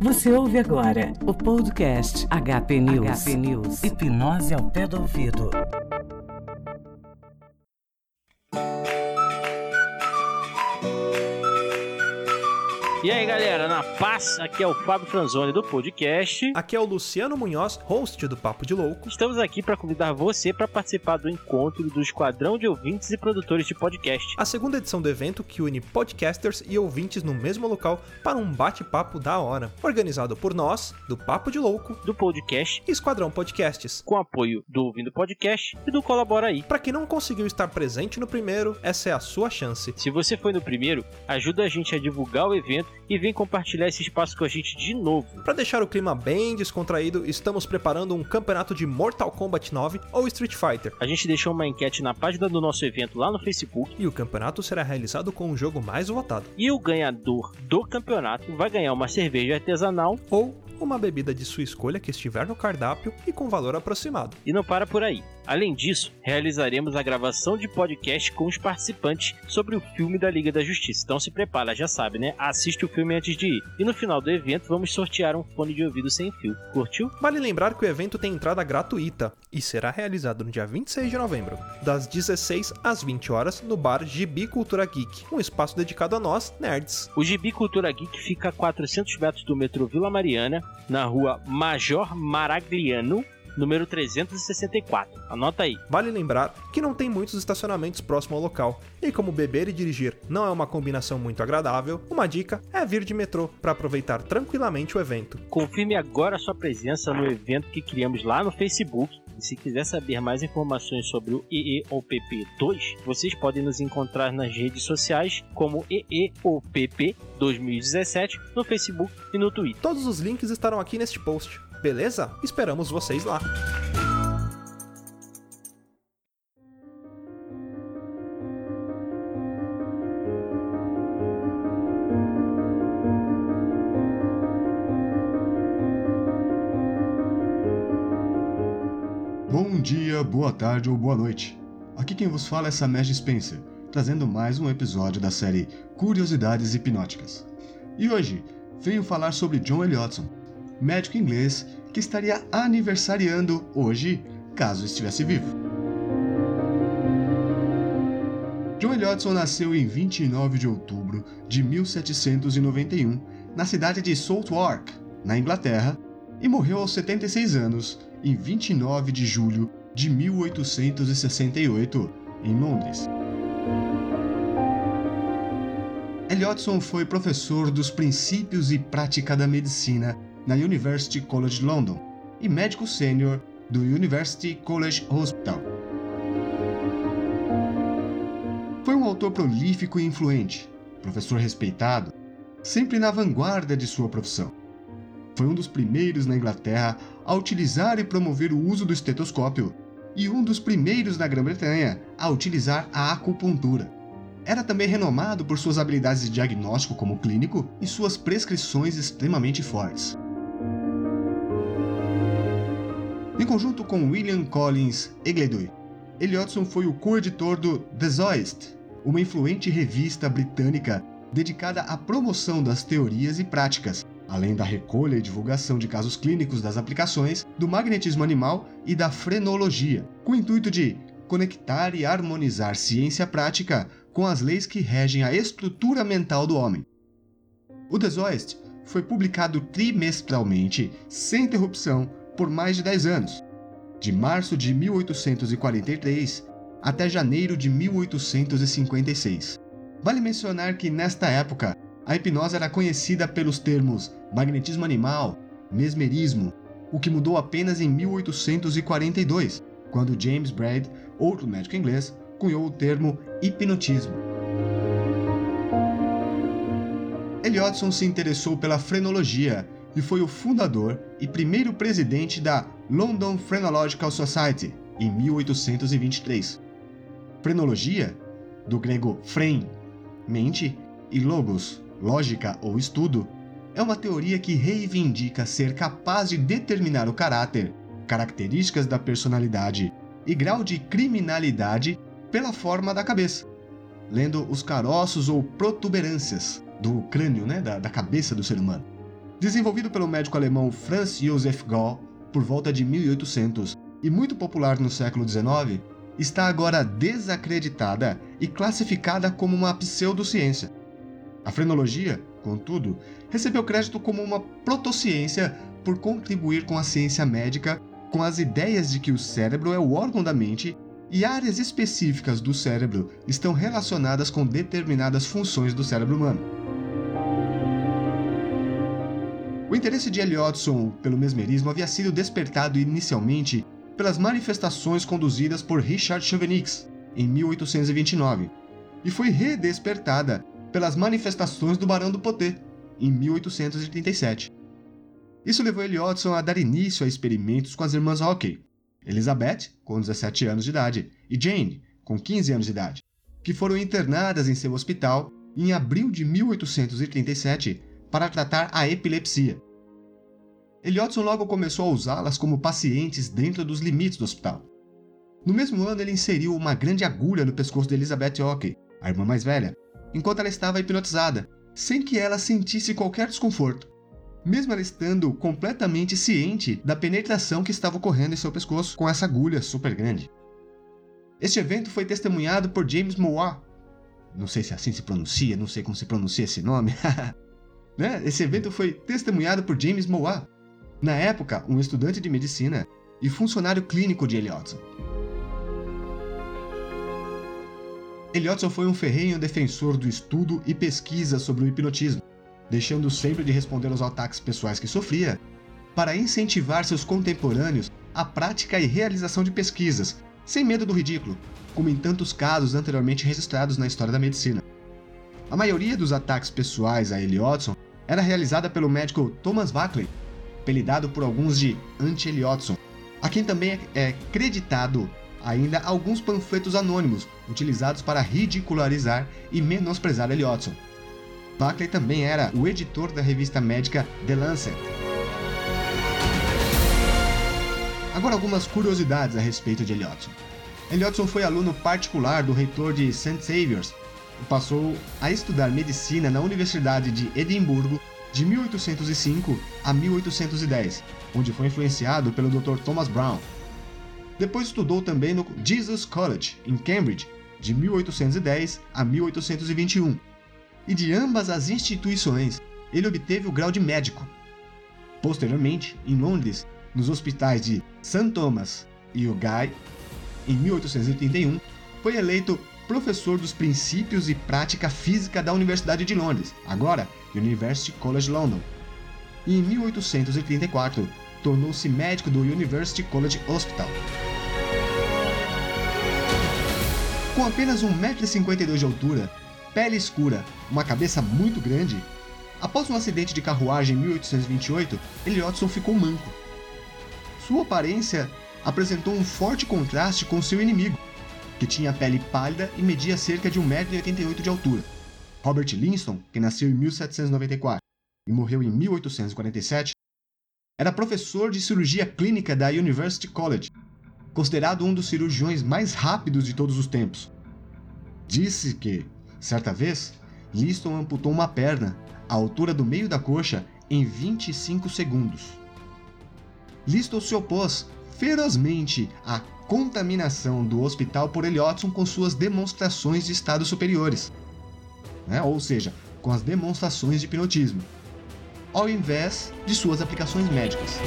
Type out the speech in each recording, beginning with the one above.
Você ouve agora o podcast HP News. HP News. Hipnose ao pé do ouvido. E aí galera, na paz, aqui é o Fábio Franzoni do podcast. Aqui é o Luciano Munhoz, host do Papo de Louco. Estamos aqui para convidar você para participar do encontro do Esquadrão de Ouvintes e Produtores de Podcast. A segunda edição do evento que une podcasters e ouvintes no mesmo local para um bate-papo da hora. Organizado por nós, do Papo de Louco, do podcast e Esquadrão Podcasts. Com apoio do Ouvindo Podcast e do Colabora aí. Para quem não conseguiu estar presente no primeiro, essa é a sua chance. Se você foi no primeiro, ajuda a gente a divulgar o evento e vem compartilhar esse espaço com a gente de novo. Para deixar o clima bem descontraído, estamos preparando um campeonato de Mortal Kombat 9 ou Street Fighter. A gente deixou uma enquete na página do nosso evento lá no Facebook. E o campeonato será realizado com o jogo mais votado. E o ganhador do campeonato vai ganhar uma cerveja artesanal ou uma bebida de sua escolha que estiver no cardápio e com valor aproximado. E não para por aí. Além disso, realizaremos a gravação de podcast com os participantes sobre o filme da Liga da Justiça. Então se prepara, já sabe, né? Assiste o filme antes de ir. E no final do evento vamos sortear um fone de ouvido sem fio. Curtiu? Vale lembrar que o evento tem entrada gratuita e será realizado no dia 26 de novembro, das 16 às 20 horas, no bar Gibi Cultura Geek, um espaço dedicado a nós, nerds. O Gibi Cultura Geek fica a 400 metros do metrô Vila Mariana, na rua Major Maragliano, número 364. Anota aí. Vale lembrar que não tem muitos estacionamentos próximo ao local, e como beber e dirigir não é uma combinação muito agradável, uma dica é vir de metrô para aproveitar tranquilamente o evento. Confirme agora sua presença no evento que criamos lá no Facebook. E se quiser saber mais informações sobre o EEOPP 2, vocês podem nos encontrar nas redes sociais como EEOPP 2017 no Facebook e no Twitter. Todos os links estarão aqui neste post. Beleza? Esperamos vocês lá. Bom dia, boa tarde ou boa noite. Aqui quem vos fala é Samesh Spencer, trazendo mais um episódio da série Curiosidades Hipnóticas. E hoje venho falar sobre John Elliotson, médico inglês que estaria aniversariando hoje, caso estivesse vivo. John Elliotson nasceu em 29 de outubro de 1791 na cidade de Southwark, na Inglaterra, e morreu aos 76 anos em 29 de julho de 1868 em Londres. Elliotson foi professor dos princípios e prática da medicina na University College London e médico sênior do University College Hospital. Foi um autor prolífico e influente, professor respeitado, sempre na vanguarda de sua profissão. Foi um dos primeiros na Inglaterra a utilizar e promover o uso do estetoscópio e um dos primeiros na Grã-Bretanha a utilizar a acupuntura. Era também renomado por suas habilidades de diagnóstico como clínico e suas prescrições extremamente fortes. Em conjunto com William Collins Egledoy, Eliotson foi o coeditor do The Zoist, uma influente revista britânica dedicada à promoção das teorias e práticas, além da recolha e divulgação de casos clínicos das aplicações do magnetismo animal e da frenologia, com o intuito de conectar e harmonizar ciência prática com as leis que regem a estrutura mental do homem. O The Zoist foi publicado trimestralmente, sem interrupção, por mais de 10 anos, de março de 1843 até janeiro de 1856. Vale mencionar que nesta época a hipnose era conhecida pelos termos magnetismo animal, mesmerismo, o que mudou apenas em 1842, quando James Braid, outro médico inglês, cunhou o termo hipnotismo. Eliotson se interessou pela frenologia e foi o fundador e primeiro presidente da London Phrenological Society em 1823. Frenologia, do grego phren, mente, e logos, lógica ou estudo, é uma teoria que reivindica ser capaz de determinar o caráter, características da personalidade e grau de criminalidade pela forma da cabeça, lendo os caroços ou protuberâncias do crânio, né, da, da cabeça do ser humano. Desenvolvido pelo médico alemão Franz Josef Gall por volta de 1800 e muito popular no século XIX, está agora desacreditada e classificada como uma pseudociência. A frenologia, contudo, recebeu crédito como uma protociência por contribuir com a ciência médica com as ideias de que o cérebro é o órgão da mente e áreas específicas do cérebro estão relacionadas com determinadas funções do cérebro humano. O interesse de Eliotson pelo mesmerismo havia sido despertado inicialmente pelas manifestações conduzidas por Richard Chauvenix em 1829 e foi redespertada pelas manifestações do Barão do Poté em 1837. Isso levou Eliotson a dar início a experimentos com as irmãs Hockey, Elizabeth, com 17 anos de idade, e Jane, com 15 anos de idade, que foram internadas em seu hospital em abril de 1837 para tratar a epilepsia. Eliotson logo começou a usá-las como pacientes dentro dos limites do hospital. No mesmo ano, ele inseriu uma grande agulha no pescoço de Elizabeth Hockey, a irmã mais velha, enquanto ela estava hipnotizada, sem que ela sentisse qualquer desconforto, mesmo ela estando completamente ciente da penetração que estava ocorrendo em seu pescoço com essa agulha super grande. Este evento foi testemunhado por James Moore. Não sei se assim se pronuncia, não sei como se pronuncia esse nome. né? Esse evento foi testemunhado por James Moore, na época um estudante de medicina e funcionário clínico de Eliotson. Eliotson foi um ferrenho defensor do estudo e pesquisa sobre o hipnotismo, deixando sempre de responder aos ataques pessoais que sofria, para incentivar seus contemporâneos à prática e realização de pesquisas, sem medo do ridículo, como em tantos casos anteriormente registrados na história da medicina. A maioria dos ataques pessoais a Eliotson era realizada pelo médico Thomas Buckley, apelidado por alguns de Anti-Eliotson, a quem também é creditado ainda alguns panfletos anônimos utilizados para ridicularizar e menosprezar Eliotson. Buckley também era o editor da revista médica The Lancet. Agora algumas curiosidades a respeito de Eliotson. Eliotson foi aluno particular do reitor de St. Saviour's passou a estudar medicina na Universidade de Edimburgo de 1805 a 1810, onde foi influenciado pelo Dr. Thomas Brown. Depois estudou também no Jesus College, em Cambridge, de 1810 a 1821. E de ambas as instituições, ele obteve o grau de médico. Posteriormente, em Londres, nos hospitais de St. Thomas e o Guy, em 1881, foi eleito professor dos princípios e prática física da Universidade de Londres, agora University College London. E em 1834, tornou-se médico do University College Hospital. Com apenas 1,52m de altura, pele escura, uma cabeça muito grande, após um acidente de carruagem em 1828, Eliotson ficou manco. Sua aparência apresentou um forte contraste com seu inimigo, que tinha pele pálida e media cerca de 1,88m de altura. Robert Livingston, que nasceu em 1794 e morreu em 1847, era professor de cirurgia clínica da University College, considerado um dos cirurgiões mais rápidos de todos os tempos. Disse que, certa vez, Liston amputou uma perna, à altura do meio da coxa, em 25 segundos. Liston se opôs ferozmente à contaminação do hospital por Eliotson com suas demonstrações de estados superiores, né? ou seja, com as demonstrações de hipnotismo, ao invés de suas aplicações médicas.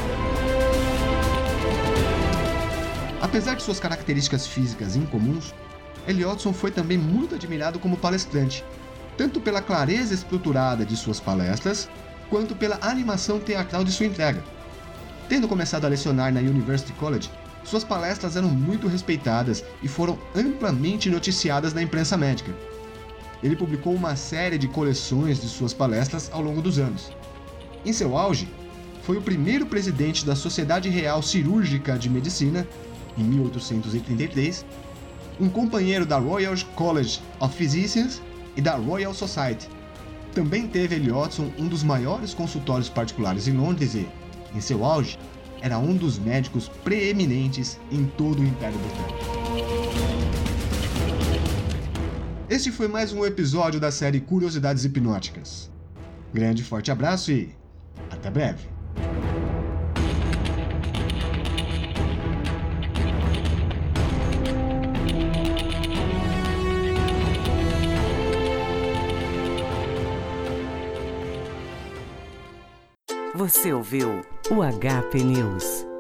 Apesar de suas características físicas incomuns, Eliotson foi também muito admirado como palestrante, tanto pela clareza estruturada de suas palestras, quanto pela animação teatral de sua entrega. Tendo começado a lecionar na University College, suas palestras eram muito respeitadas e foram amplamente noticiadas na imprensa médica. Ele publicou uma série de coleções de suas palestras ao longo dos anos. Em seu auge, foi o primeiro presidente da Sociedade Real Cirúrgica de Medicina, em 1833, um companheiro da Royal College of Physicians e da Royal Society. Também teve Eliotson um dos maiores consultórios particulares em Londres e, em seu auge, era um dos médicos preeminentes em todo o Império Britânico. Este foi mais um episódio da série Curiosidades Hipnóticas. Grande forte abraço e até breve! Você ouviu o HP News.